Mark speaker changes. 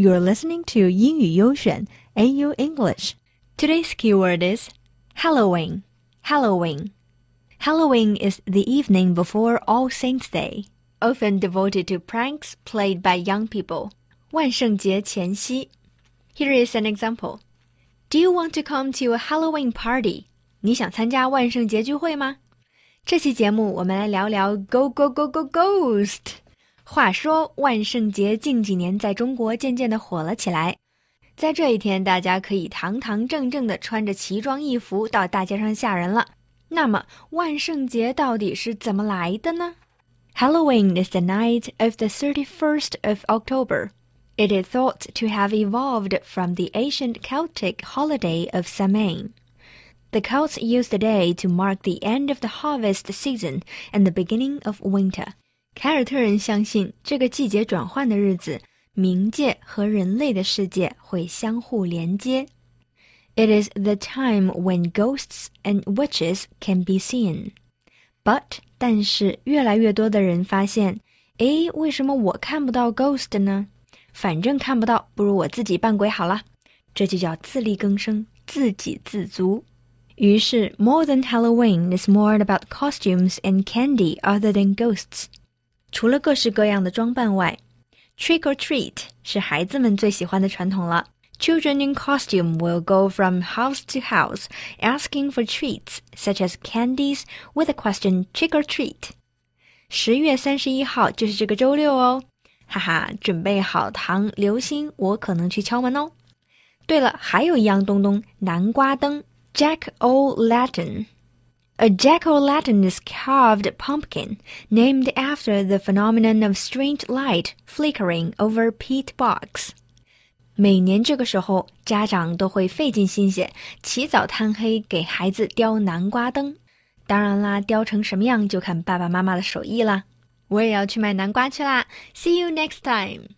Speaker 1: You're listening to 英语优选 AU English. Today's keyword is Halloween. Halloween. Halloween is the evening before All Saints' Day, often devoted to pranks played by young people. 万圣节前夕. Here is an example. Do you want to come to a Halloween party? 你想参加万圣节聚会吗？这期节目我们来聊聊 Go Go Go Go Ghost。 话说，万圣节近几年在中国渐渐的火了起来。在这一天，大家可以堂堂正正的穿着奇装异服到大街上吓人了。那么，万圣节到底是怎么来的呢？Halloween is the night of the thirty-first of October. It is thought to have evolved from the ancient Celtic holiday of Samhain. The Celts used the day to mark the end of the harvest season and the beginning of winter. 凯尔特人相信，这个季节转换的日子，冥界和人类的世界会相互连接。It is the time when ghosts and witches can be seen. But 但是越来越多的人发现，诶，为什么我看不到 ghost 呢？反正看不到，不如我自己扮鬼好了。这就叫自力更生，自给自足。于是，More than Halloween is more about costumes and candy other than ghosts. 除了各式各样的装扮外，trick or treat 是孩子们最喜欢的传统了。Children in costume will go from house to house asking for treats such as candies with the question trick or treat。十月三十一号就是这个周六哦，哈哈，准备好糖流星，我可能去敲门哦。对了，还有一样东东，南瓜灯，Jack O' Lantern。A jack-o'-lantern is carved pumpkin, named after the phenomenon of strange light flickering over peat bogs. 每年这个时候，家长都会费尽心血，起早贪黑给孩子雕南瓜灯。当然啦，雕成什么样就看爸爸妈妈的手艺啦。我也要去卖南瓜去啦。See you next time.